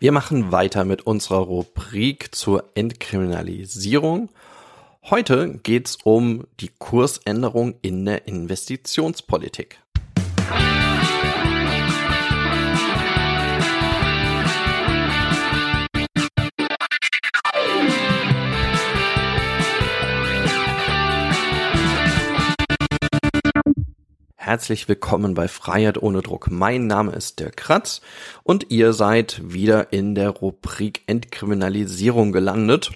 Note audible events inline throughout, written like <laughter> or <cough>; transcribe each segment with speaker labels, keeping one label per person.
Speaker 1: Wir machen weiter mit unserer Rubrik zur Entkriminalisierung. Heute geht's um die Kursänderung in der Investitionspolitik. Herzlich willkommen bei Freiheit ohne Druck. Mein Name ist Dirk Kratz und ihr seid wieder in der Rubrik Entkriminalisierung gelandet.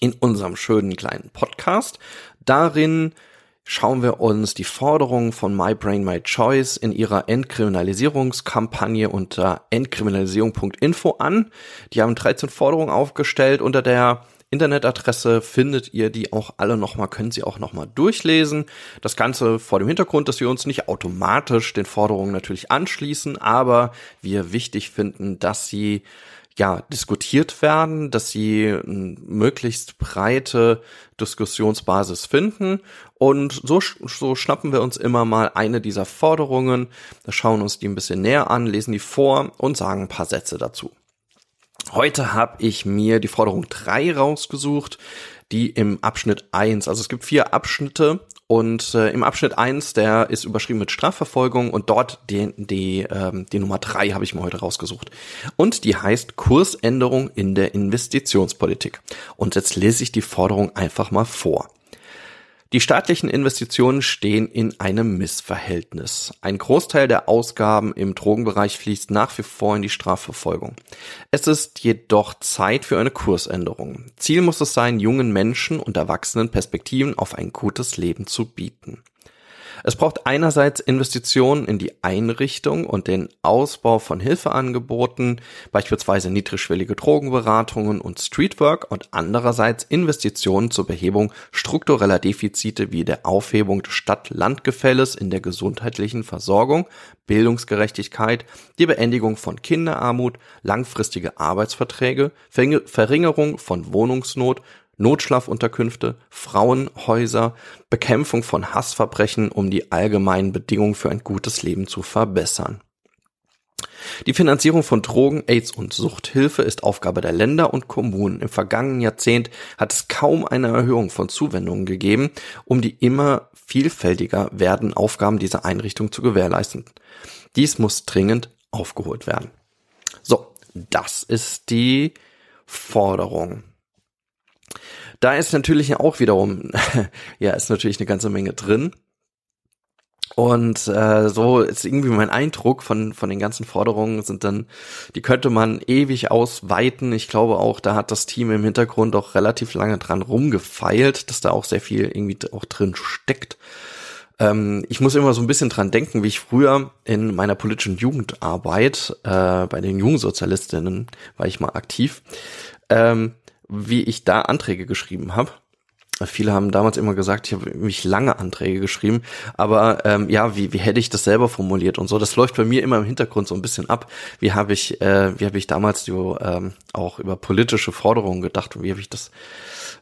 Speaker 1: In unserem schönen kleinen Podcast. Darin schauen wir uns die Forderungen von My Brain My Choice in ihrer Entkriminalisierungskampagne unter entkriminalisierung.info an. Die haben 13 Forderungen aufgestellt unter der Internetadresse findet ihr die auch alle nochmal, können sie auch nochmal durchlesen. Das Ganze vor dem Hintergrund, dass wir uns nicht automatisch den Forderungen natürlich anschließen, aber wir wichtig finden, dass sie ja, diskutiert werden, dass sie möglichst breite Diskussionsbasis finden. Und so, so schnappen wir uns immer mal eine dieser Forderungen, schauen uns die ein bisschen näher an, lesen die vor und sagen ein paar Sätze dazu. Heute habe ich mir die Forderung 3 rausgesucht, die im Abschnitt 1, also es gibt vier Abschnitte und äh, im Abschnitt 1, der ist überschrieben mit Strafverfolgung und dort die, die, ähm, die Nummer 3 habe ich mir heute rausgesucht. Und die heißt Kursänderung in der Investitionspolitik. Und jetzt lese ich die Forderung einfach mal vor. Die staatlichen Investitionen stehen in einem Missverhältnis. Ein Großteil der Ausgaben im Drogenbereich fließt nach wie vor in die Strafverfolgung. Es ist jedoch Zeit für eine Kursänderung. Ziel muss es sein, jungen Menschen und Erwachsenen Perspektiven auf ein gutes Leben zu bieten. Es braucht einerseits Investitionen in die Einrichtung und den Ausbau von Hilfeangeboten, beispielsweise niedrigschwellige Drogenberatungen und Streetwork und andererseits Investitionen zur Behebung struktureller Defizite wie der Aufhebung des Stadt-Land-Gefälles in der gesundheitlichen Versorgung, Bildungsgerechtigkeit, die Beendigung von Kinderarmut, langfristige Arbeitsverträge, Verringerung von Wohnungsnot, Notschlafunterkünfte, Frauenhäuser, Bekämpfung von Hassverbrechen, um die allgemeinen Bedingungen für ein gutes Leben zu verbessern. Die Finanzierung von Drogen, AIDS und Suchthilfe ist Aufgabe der Länder und Kommunen. Im vergangenen Jahrzehnt hat es kaum eine Erhöhung von Zuwendungen gegeben, um die immer vielfältiger werden Aufgaben dieser Einrichtung zu gewährleisten. Dies muss dringend aufgeholt werden. So, das ist die Forderung. Da ist natürlich auch wiederum, <laughs> ja, ist natürlich eine ganze Menge drin. Und äh, so ist irgendwie mein Eindruck von, von den ganzen Forderungen sind dann, die könnte man ewig ausweiten. Ich glaube auch, da hat das Team im Hintergrund auch relativ lange dran rumgefeilt, dass da auch sehr viel irgendwie auch drin steckt. Ähm, ich muss immer so ein bisschen dran denken, wie ich früher in meiner politischen Jugendarbeit äh, bei den Jungsozialistinnen war ich mal aktiv. Ähm, wie ich da Anträge geschrieben habe. Viele haben damals immer gesagt, ich habe mich lange Anträge geschrieben, aber ähm, ja, wie, wie hätte ich das selber formuliert und so. Das läuft bei mir immer im Hintergrund so ein bisschen ab. Wie habe ich, äh, wie habe ich damals so, ähm, auch über politische Forderungen gedacht und wie habe ich das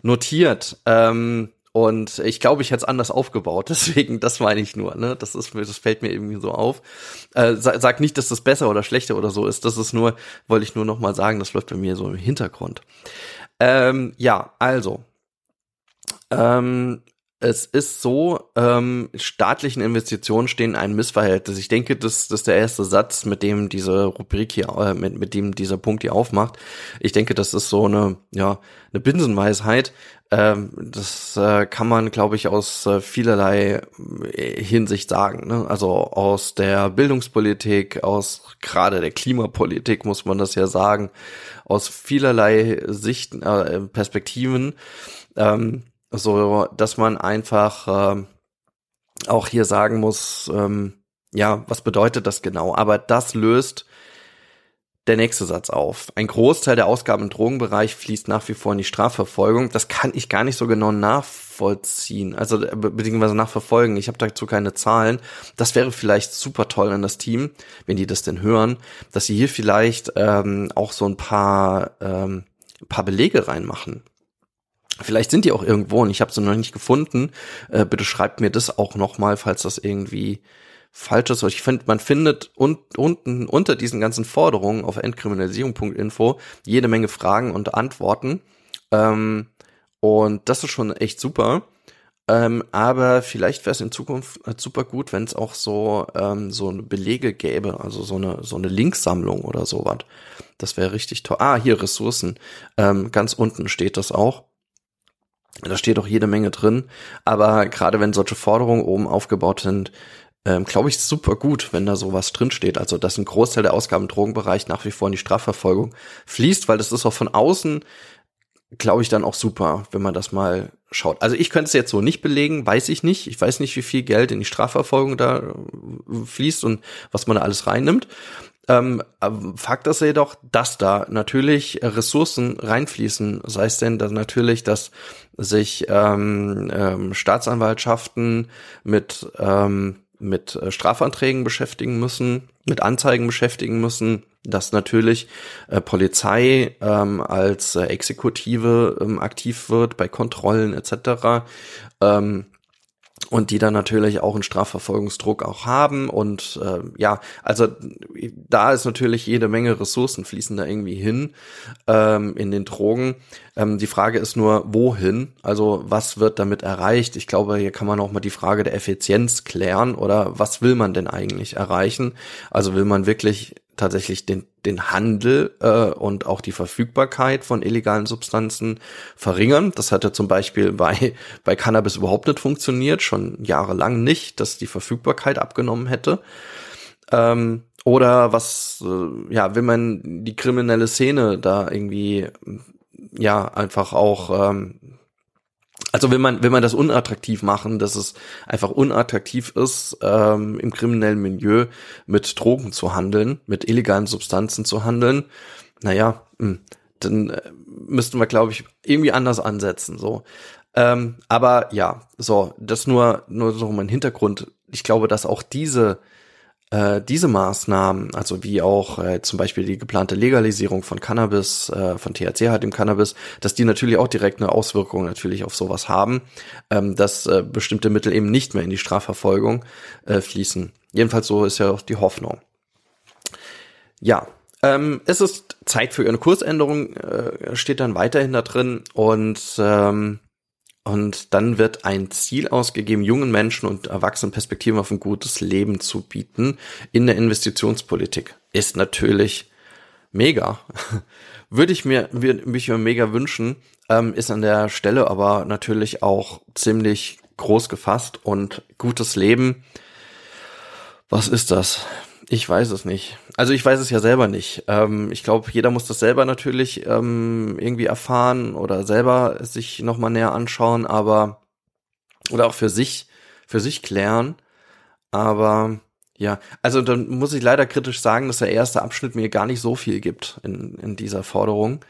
Speaker 1: notiert? Ähm, und ich glaube, ich hätte es anders aufgebaut. <laughs> Deswegen, das meine ich nur. Ne? Das ist, das fällt mir irgendwie so auf. Äh, sag, sag nicht, dass das besser oder schlechter oder so ist. Das ist nur, wollte ich nur noch mal sagen. Das läuft bei mir so im Hintergrund. Ähm, ja, also. Ähm, es ist so, ähm, staatlichen Investitionen stehen in einem Missverhältnis. Ich denke, das, das ist der erste Satz, mit dem diese Rubrik hier, äh, mit, mit dem dieser Punkt hier aufmacht. Ich denke, das ist so eine, ja, eine Binsenweisheit. Ähm, das äh, kann man, glaube ich, aus äh, vielerlei äh, Hinsicht sagen. Ne? Also aus der Bildungspolitik, aus gerade der Klimapolitik muss man das ja sagen, aus vielerlei Sichten, äh, Perspektiven. Ähm, so dass man einfach äh, auch hier sagen muss, ähm, ja, was bedeutet das genau? Aber das löst der nächste Satz auf. Ein Großteil der Ausgaben im Drogenbereich fließt nach wie vor in die Strafverfolgung. Das kann ich gar nicht so genau nachvollziehen, also äh, beziehungsweise nachverfolgen. Ich habe dazu keine Zahlen. Das wäre vielleicht super toll an das Team, wenn die das denn hören, dass sie hier vielleicht ähm, auch so ein paar, ähm, paar Belege reinmachen. Vielleicht sind die auch irgendwo und ich habe sie noch nicht gefunden. Äh, bitte schreibt mir das auch nochmal, falls das irgendwie Falsches. Ich finde, man findet un unten unter diesen ganzen Forderungen auf entkriminalisierung.info jede Menge Fragen und Antworten. Ähm, und das ist schon echt super. Ähm, aber vielleicht wäre es in Zukunft äh, super gut, wenn es auch so ähm, so eine Belege gäbe, also so eine so eine Linksammlung oder sowas. Das wäre richtig toll. Ah, hier Ressourcen. Ähm, ganz unten steht das auch. Da steht auch jede Menge drin. Aber gerade wenn solche Forderungen oben aufgebaut sind, ähm, glaube ich, super gut, wenn da sowas drinsteht. Also, dass ein Großteil der Ausgaben im Drogenbereich nach wie vor in die Strafverfolgung fließt, weil das ist auch von außen, glaube ich, dann auch super, wenn man das mal schaut. Also ich könnte es jetzt so nicht belegen, weiß ich nicht. Ich weiß nicht, wie viel Geld in die Strafverfolgung da äh, fließt und was man da alles reinnimmt. Ähm, Fakt ist jedoch, dass da natürlich Ressourcen reinfließen. Sei es denn dass natürlich, dass sich ähm, ähm, Staatsanwaltschaften mit ähm, mit äh, Strafanträgen beschäftigen müssen, mit Anzeigen beschäftigen müssen, dass natürlich äh, Polizei ähm, als äh, Exekutive ähm, aktiv wird bei Kontrollen etc. Ähm, und die dann natürlich auch einen Strafverfolgungsdruck auch haben und äh, ja, also da ist natürlich jede Menge Ressourcen fließen da irgendwie hin ähm, in den Drogen. Ähm, die Frage ist nur, wohin? Also was wird damit erreicht? Ich glaube, hier kann man auch mal die Frage der Effizienz klären oder was will man denn eigentlich erreichen? Also will man wirklich tatsächlich den, den Handel äh, und auch die Verfügbarkeit von illegalen Substanzen verringern. Das hatte zum Beispiel bei, <laughs> bei Cannabis überhaupt nicht funktioniert, schon jahrelang nicht, dass die Verfügbarkeit abgenommen hätte. Ähm, oder was, äh, ja, will man die kriminelle Szene da irgendwie, ja, einfach auch ähm, also will man, will man das unattraktiv machen, dass es einfach unattraktiv ist, ähm, im kriminellen Milieu mit Drogen zu handeln, mit illegalen Substanzen zu handeln, naja, mh, hm, dann äh, müssten wir, glaube ich, irgendwie anders ansetzen. So. Ähm, aber ja, so, das nur, nur so mein Hintergrund. Ich glaube, dass auch diese äh, diese Maßnahmen, also wie auch äh, zum Beispiel die geplante Legalisierung von Cannabis, äh, von THC halt im Cannabis, dass die natürlich auch direkt eine Auswirkung natürlich auf sowas haben, ähm, dass äh, bestimmte Mittel eben nicht mehr in die Strafverfolgung äh, fließen. Jedenfalls so ist ja auch die Hoffnung. Ja, ähm, es ist Zeit für eine Kursänderung, äh, steht dann weiterhin da drin und ähm, und dann wird ein Ziel ausgegeben, jungen Menschen und Erwachsenen Perspektiven auf ein gutes Leben zu bieten in der Investitionspolitik. Ist natürlich mega. <laughs> Würde ich mir, würde mich mega wünschen, ähm, ist an der Stelle aber natürlich auch ziemlich groß gefasst und gutes Leben. Was ist das? Ich weiß es nicht. Also ich weiß es ja selber nicht. Ähm, ich glaube, jeder muss das selber natürlich ähm, irgendwie erfahren oder selber sich nochmal näher anschauen, aber oder auch für sich, für sich klären. Aber ja, also dann muss ich leider kritisch sagen, dass der erste Abschnitt mir gar nicht so viel gibt in, in dieser Forderung.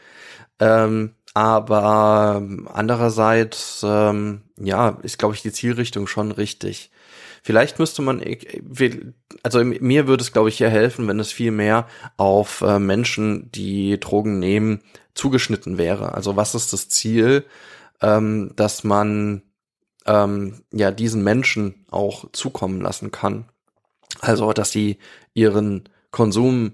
Speaker 1: Ähm, aber andererseits, ähm, ja, ist, glaube ich, die Zielrichtung schon richtig. Vielleicht müsste man, also mir würde es, glaube ich, hier helfen, wenn es viel mehr auf äh, Menschen, die Drogen nehmen, zugeschnitten wäre. Also was ist das Ziel, ähm, dass man ähm, ja diesen Menschen auch zukommen lassen kann? Also, dass sie ihren Konsum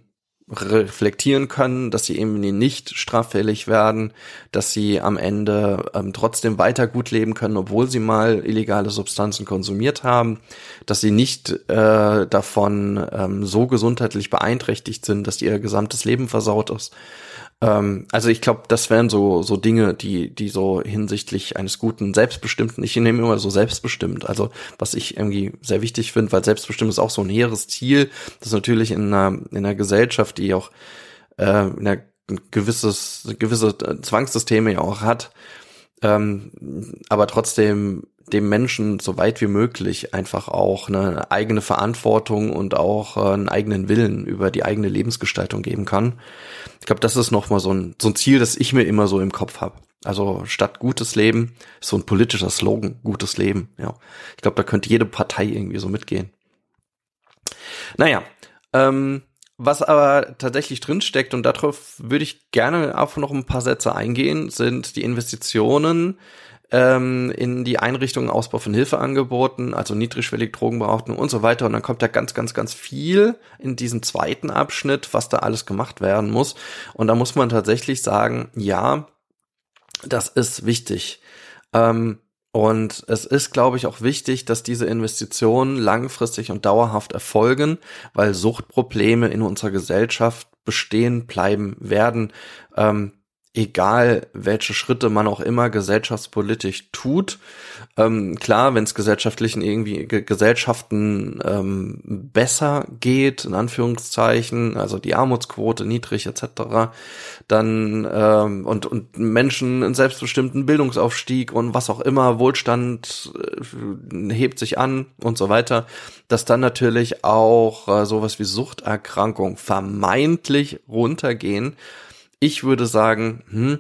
Speaker 1: reflektieren können, dass sie eben nicht straffällig werden, dass sie am Ende ähm, trotzdem weiter gut leben können, obwohl sie mal illegale Substanzen konsumiert haben, dass sie nicht äh, davon ähm, so gesundheitlich beeinträchtigt sind, dass ihr gesamtes Leben versaut ist. Ähm, also ich glaube, das wären so so Dinge, die die so hinsichtlich eines guten selbstbestimmten, ich nehme immer so selbstbestimmt, also was ich irgendwie sehr wichtig finde, weil selbstbestimmt ist auch so ein hehres Ziel, das natürlich in einer in einer Gesellschaft, die auch äh, in einer gewisses gewisse Zwangssysteme ja auch hat, ähm, aber trotzdem dem Menschen so weit wie möglich einfach auch eine eigene Verantwortung und auch äh, einen eigenen Willen über die eigene Lebensgestaltung geben kann. Ich glaube, das ist nochmal so ein, so ein Ziel, das ich mir immer so im Kopf habe. Also statt gutes Leben so ein politischer Slogan, gutes Leben. Ja, ich glaube, da könnte jede Partei irgendwie so mitgehen. Naja, ähm, was aber tatsächlich drinsteckt, und darauf würde ich gerne auch noch ein paar Sätze eingehen, sind die Investitionen ähm, in die Einrichtungen Ausbau von Hilfeangeboten, also niedrigschwellig Drogenbehauptung und so weiter. Und dann kommt da ganz, ganz, ganz viel in diesen zweiten Abschnitt, was da alles gemacht werden muss. Und da muss man tatsächlich sagen, ja, das ist wichtig. Ähm, und es ist, glaube ich, auch wichtig, dass diese Investitionen langfristig und dauerhaft erfolgen, weil Suchtprobleme in unserer Gesellschaft bestehen bleiben werden. Ähm, egal welche Schritte man auch immer gesellschaftspolitisch tut. Ähm, klar, wenn es gesellschaftlichen irgendwie Gesellschaften ähm, besser geht, in Anführungszeichen, also die Armutsquote niedrig etc., dann ähm, und und Menschen einen selbstbestimmten Bildungsaufstieg und was auch immer, Wohlstand äh, hebt sich an und so weiter, dass dann natürlich auch äh, sowas wie Suchterkrankung vermeintlich runtergehen ich würde sagen, hm,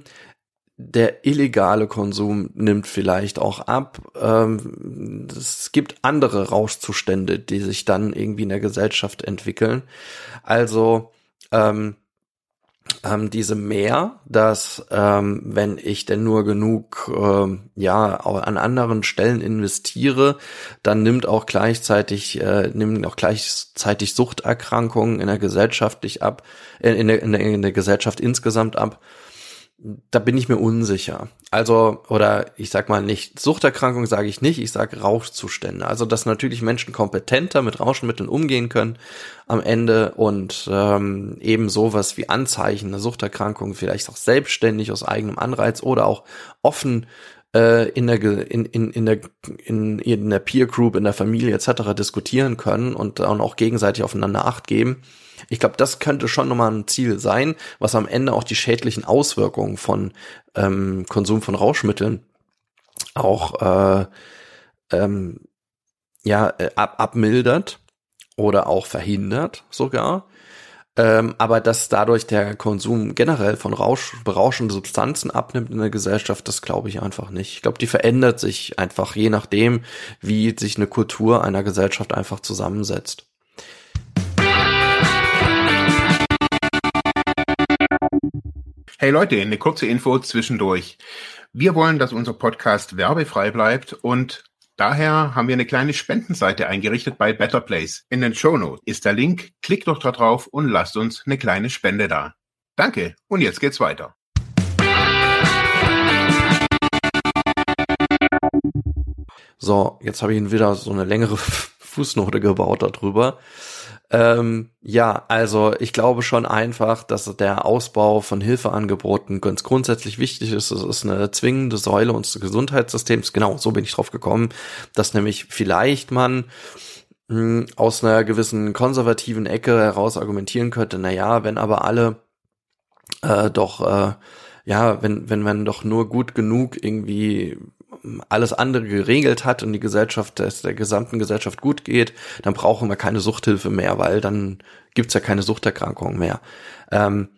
Speaker 1: der illegale Konsum nimmt vielleicht auch ab. Ähm, es gibt andere Rauschzustände, die sich dann irgendwie in der Gesellschaft entwickeln. Also ähm, ähm, diese mehr, dass ähm, wenn ich denn nur genug ähm, ja an anderen Stellen investiere, dann nimmt auch gleichzeitig äh, nimmt auch gleichzeitig Suchterkrankungen in der Gesellschaft ab, äh, in, der, in, der, in der Gesellschaft insgesamt ab da bin ich mir unsicher. Also, oder ich sag mal nicht, Suchterkrankung sage ich nicht, ich sage Rauschzustände. Also, dass natürlich Menschen kompetenter mit Rauschmitteln umgehen können am Ende und ähm, eben sowas wie Anzeichen einer Suchterkrankung vielleicht auch selbstständig aus eigenem Anreiz oder auch offen äh, in der in, in, in der in, in der Peer Group, in der Familie etc. diskutieren können und dann auch gegenseitig aufeinander Acht geben ich glaube, das könnte schon nochmal ein Ziel sein, was am Ende auch die schädlichen Auswirkungen von ähm, Konsum von Rauschmitteln auch äh, ähm, ja äh, ab, abmildert oder auch verhindert sogar. Ähm, aber dass dadurch der Konsum generell von Rausch, berauschenden Substanzen abnimmt in der Gesellschaft, das glaube ich einfach nicht. Ich glaube, die verändert sich einfach je nachdem, wie sich eine Kultur einer Gesellschaft einfach zusammensetzt.
Speaker 2: Hey Leute, eine kurze Info zwischendurch. Wir wollen, dass unser Podcast werbefrei bleibt und daher haben wir eine kleine Spendenseite eingerichtet bei Better Place. In den Show Notes ist der Link. Klickt doch da drauf und lasst uns eine kleine Spende da. Danke und jetzt geht's weiter.
Speaker 1: So, jetzt habe ich Ihnen wieder so eine längere <laughs> Fußnote gebaut darüber. Ähm, ja, also ich glaube schon einfach, dass der Ausbau von Hilfeangeboten ganz grundsätzlich wichtig ist. Es ist eine zwingende Säule unseres Gesundheitssystems. Genau, so bin ich drauf gekommen, dass nämlich vielleicht man mh, hm, aus einer gewissen konservativen Ecke heraus argumentieren könnte, na ja, wenn aber alle äh, doch äh, ja, wenn, wenn man doch nur gut genug irgendwie alles andere geregelt hat und die Gesellschaft, es der gesamten Gesellschaft gut geht, dann brauchen wir keine Suchthilfe mehr, weil dann gibt's ja keine Suchterkrankungen mehr. Ähm,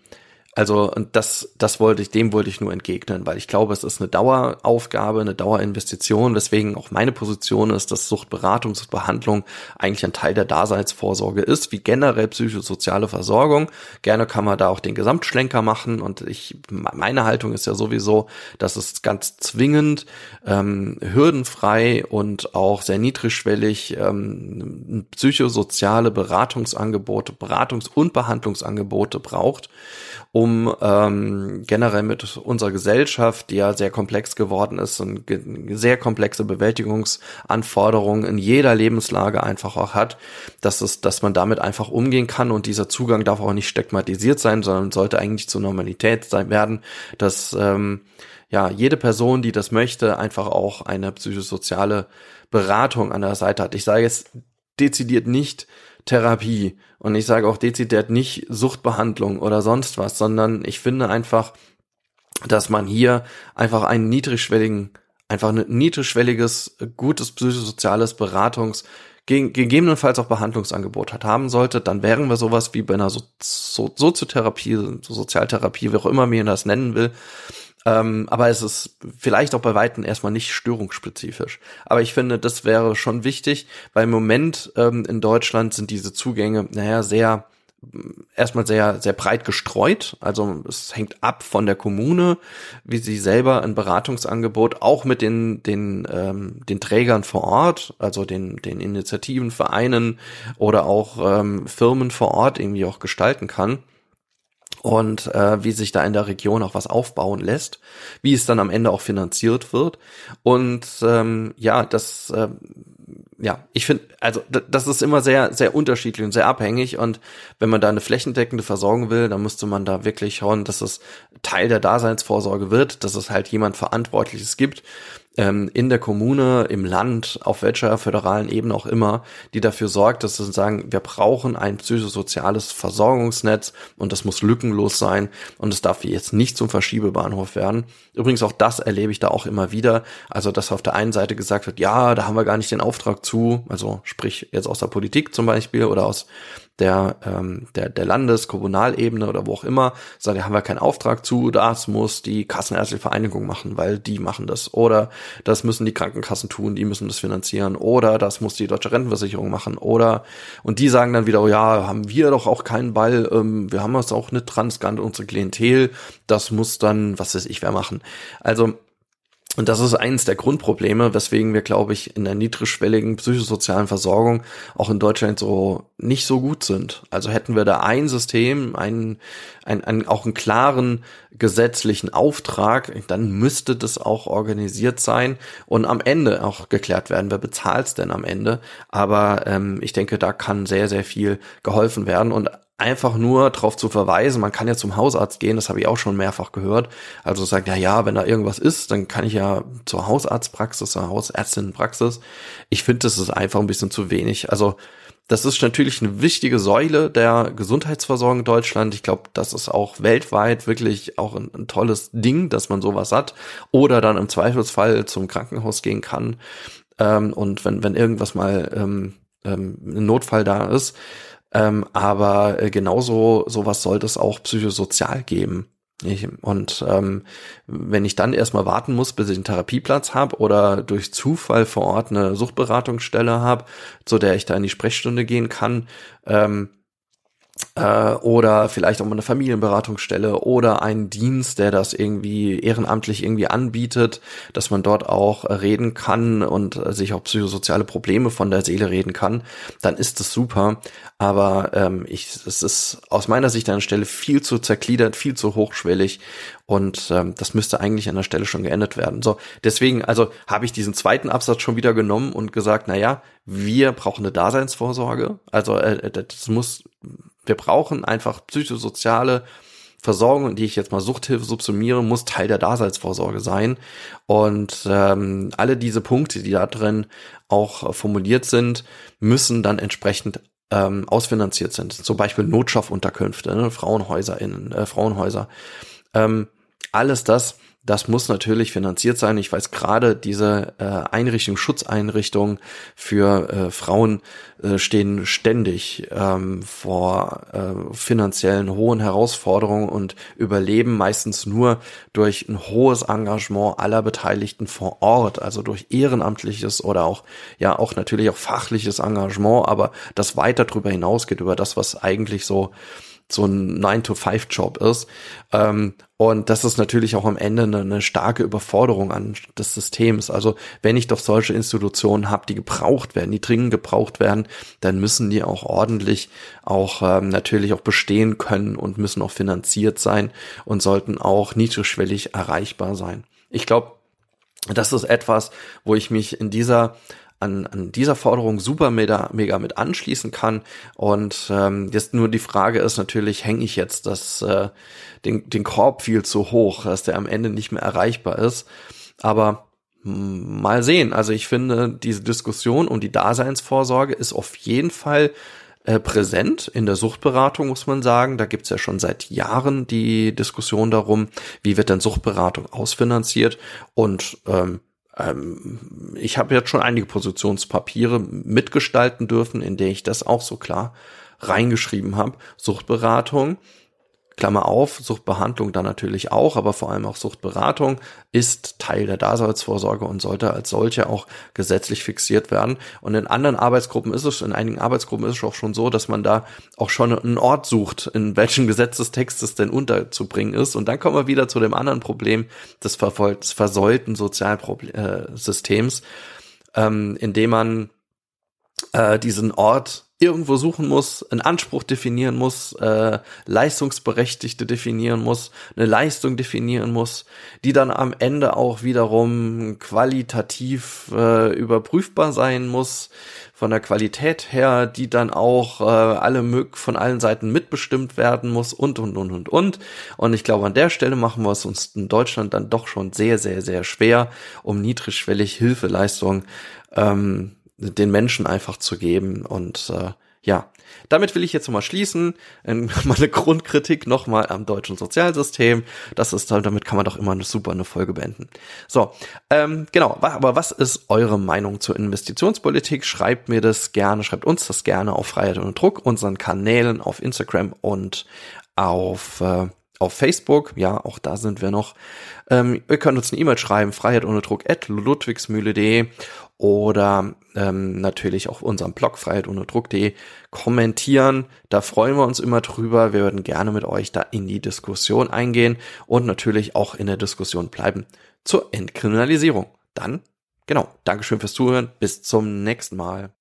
Speaker 1: also und das, das wollte ich, dem wollte ich nur entgegnen, weil ich glaube, es ist eine Daueraufgabe, eine Dauerinvestition. Deswegen auch meine Position ist, dass Suchtberatung, Suchtbehandlung eigentlich ein Teil der Daseinsvorsorge ist, wie generell psychosoziale Versorgung. Gerne kann man da auch den Gesamtschlenker machen und ich, meine Haltung ist ja sowieso, dass es ganz zwingend, ähm, hürdenfrei und auch sehr niedrigschwellig ähm, psychosoziale Beratungsangebote, Beratungs- und Behandlungsangebote braucht ähm, generell mit unserer Gesellschaft, die ja sehr komplex geworden ist und sehr komplexe Bewältigungsanforderungen in jeder Lebenslage einfach auch hat, dass es, dass man damit einfach umgehen kann und dieser Zugang darf auch nicht stigmatisiert sein, sondern sollte eigentlich zur Normalität sein werden, dass ähm, ja jede Person, die das möchte, einfach auch eine psychosoziale Beratung an der Seite hat. Ich sage jetzt dezidiert nicht Therapie. Und ich sage auch dezidiert nicht Suchtbehandlung oder sonst was, sondern ich finde einfach, dass man hier einfach einen niedrigschwelligen, einfach ein niedrigschwelliges, gutes psychosoziales Beratungs- gegebenenfalls auch Behandlungsangebot hat haben sollte, dann wären wir sowas wie bei einer so so Soziotherapie, Sozialtherapie, wie auch immer man das nennen will, ähm, aber es ist vielleicht auch bei Weitem erstmal nicht störungsspezifisch. Aber ich finde, das wäre schon wichtig, weil im Moment ähm, in Deutschland sind diese Zugänge, naja, sehr erstmal sehr, sehr breit gestreut. Also es hängt ab von der Kommune, wie sie selber ein Beratungsangebot auch mit den, den, ähm, den Trägern vor Ort, also den, den Initiativen, Vereinen oder auch ähm, Firmen vor Ort irgendwie auch gestalten kann und äh, wie sich da in der Region auch was aufbauen lässt, wie es dann am Ende auch finanziert wird. Und ähm, ja, das äh, ja, ich finde, also das ist immer sehr, sehr unterschiedlich und sehr abhängig. Und wenn man da eine flächendeckende Versorgung will, dann müsste man da wirklich schauen, dass es Teil der Daseinsvorsorge wird, dass es halt jemand Verantwortliches gibt, ähm, in der Kommune, im Land, auf welcher föderalen Ebene auch immer, die dafür sorgt, dass sie sagen, wir brauchen ein psychosoziales Versorgungsnetz und das muss lückenlos sein und es darf jetzt nicht zum Verschiebebahnhof werden. Übrigens auch das erlebe ich da auch immer wieder. Also, dass auf der einen Seite gesagt wird, ja, da haben wir gar nicht den Auftrag zu, also sprich jetzt aus der Politik zum Beispiel oder aus der, ähm, der, der Landes-, Kommunalebene oder wo auch immer, sagen, da haben wir keinen Auftrag zu, das muss die Kassenärztliche Vereinigung machen, weil die machen das. Oder das müssen die Krankenkassen tun, die müssen das finanzieren. Oder das muss die Deutsche Rentenversicherung machen. Oder, und die sagen dann wieder, oh ja, haben wir doch auch keinen Ball, ähm, wir haben das auch nicht dran, unsere Klientel, das muss dann, was weiß ich, wer machen. Also, und das ist eines der Grundprobleme, weswegen wir, glaube ich, in der niedrigschwelligen psychosozialen Versorgung auch in Deutschland so nicht so gut sind. Also hätten wir da ein System, einen, ein, ein, auch einen klaren gesetzlichen Auftrag, dann müsste das auch organisiert sein und am Ende auch geklärt werden, wer bezahlt es denn am Ende. Aber ähm, ich denke, da kann sehr, sehr viel geholfen werden. Und einfach nur darauf zu verweisen, man kann ja zum Hausarzt gehen, das habe ich auch schon mehrfach gehört. Also sagt, ja, ja, wenn da irgendwas ist, dann kann ich ja zur Hausarztpraxis, zur Hausärztinnenpraxis. Ich finde, das ist einfach ein bisschen zu wenig. Also das ist natürlich eine wichtige Säule der Gesundheitsversorgung in Deutschland. Ich glaube, das ist auch weltweit wirklich auch ein, ein, tolles Ding, dass man sowas hat. Oder dann im Zweifelsfall zum Krankenhaus gehen kann. Ähm, und wenn, wenn irgendwas mal ähm, ähm, ein Notfall da ist, ähm, aber äh, genauso sowas sollte es auch psychosozial geben. Ich, und ähm, wenn ich dann erstmal warten muss, bis ich einen Therapieplatz habe oder durch Zufall vor Ort eine Suchtberatungsstelle habe, zu der ich da in die Sprechstunde gehen kann, ähm, äh, oder vielleicht auch mal eine Familienberatungsstelle oder einen Dienst, der das irgendwie ehrenamtlich irgendwie anbietet, dass man dort auch reden kann und sich auch psychosoziale Probleme von der Seele reden kann, dann ist das super. Aber ähm, ich, es ist aus meiner Sicht an der Stelle viel zu zergliedert, viel zu hochschwellig und ähm, das müsste eigentlich an der Stelle schon geendet werden. So, deswegen, also habe ich diesen zweiten Absatz schon wieder genommen und gesagt, na ja, wir brauchen eine Daseinsvorsorge. Also äh, das muss wir brauchen einfach psychosoziale Versorgung, die ich jetzt mal Suchthilfe subsumiere, muss Teil der Daseinsvorsorge sein. Und ähm, alle diese Punkte, die da drin auch formuliert sind, müssen dann entsprechend ähm, ausfinanziert sind. Zum Beispiel Notschaffunterkünfte, ne? Frauenhäuser in äh, Frauenhäuser. Ähm, alles das das muss natürlich finanziert sein. Ich weiß gerade, diese äh, Einrichtung, Schutzeinrichtungen für äh, Frauen äh, stehen ständig ähm, vor äh, finanziellen hohen Herausforderungen und überleben meistens nur durch ein hohes Engagement aller Beteiligten vor Ort, also durch ehrenamtliches oder auch, ja, auch natürlich auch fachliches Engagement, aber das weiter darüber hinausgeht, über das, was eigentlich so so ein 9-to-5-Job ist. Ähm, und das ist natürlich auch am Ende eine, eine, starke Überforderung an des Systems. Also wenn ich doch solche Institutionen habe, die gebraucht werden, die dringend gebraucht werden, dann müssen die auch ordentlich auch ähm, natürlich auch bestehen können und müssen auch finanziert sein und sollten auch niedrigschwellig erreichbar sein. Ich glaube, das ist etwas, wo ich mich in dieser an, an dieser Forderung super mega, mega mit anschließen kann. Und ähm, jetzt nur die Frage ist natürlich, hänge ich jetzt das, äh, den, den Korb viel zu hoch, dass der am Ende nicht mehr erreichbar ist. Aber mal sehen. Also ich finde, diese Diskussion um die Daseinsvorsorge ist auf jeden Fall äh, präsent in der Suchtberatung, muss man sagen. Da gibt's ja schon seit Jahren die Diskussion darum, wie wird denn Suchtberatung ausfinanziert. Und ähm, ähm, ich habe jetzt schon einige Positionspapiere mitgestalten dürfen, in der ich das auch so klar reingeschrieben habe. Suchtberatung Klammer auf, Suchtbehandlung dann natürlich auch, aber vor allem auch Suchtberatung ist Teil der Daseinsvorsorge und sollte als solche auch gesetzlich fixiert werden. Und in anderen Arbeitsgruppen ist es, in einigen Arbeitsgruppen ist es auch schon so, dass man da auch schon einen Ort sucht, in welchem Gesetzestext es denn unterzubringen ist. Und dann kommen wir wieder zu dem anderen Problem des, versäulten Sozialsystems, ähm, indem man äh, diesen Ort irgendwo suchen muss, einen Anspruch definieren muss, äh, Leistungsberechtigte definieren muss, eine Leistung definieren muss, die dann am Ende auch wiederum qualitativ äh, überprüfbar sein muss, von der Qualität her, die dann auch äh, alle von allen Seiten mitbestimmt werden muss und und und und und. Und ich glaube, an der Stelle machen wir es uns in Deutschland dann doch schon sehr, sehr, sehr schwer, um niedrigschwellig Hilfeleistung ähm, den Menschen einfach zu geben. Und äh, ja, damit will ich jetzt mal schließen. Ähm, <laughs> meine Grundkritik nochmal am deutschen Sozialsystem. Das ist damit kann man doch immer eine super eine Folge beenden. So, ähm, genau. Aber was ist eure Meinung zur Investitionspolitik? Schreibt mir das gerne, schreibt uns das gerne auf Freiheit und Druck, unseren Kanälen auf Instagram und auf äh, auf Facebook, ja, auch da sind wir noch. Ähm, ihr könnt uns eine E-Mail schreiben, freiheit ohne Druck at ludwigsmühle.de oder ähm, natürlich auch unserem Blog freiheit ohne Druck.de kommentieren. Da freuen wir uns immer drüber. Wir würden gerne mit euch da in die Diskussion eingehen und natürlich auch in der Diskussion bleiben zur Entkriminalisierung. Dann, genau, Dankeschön fürs Zuhören. Bis zum nächsten Mal.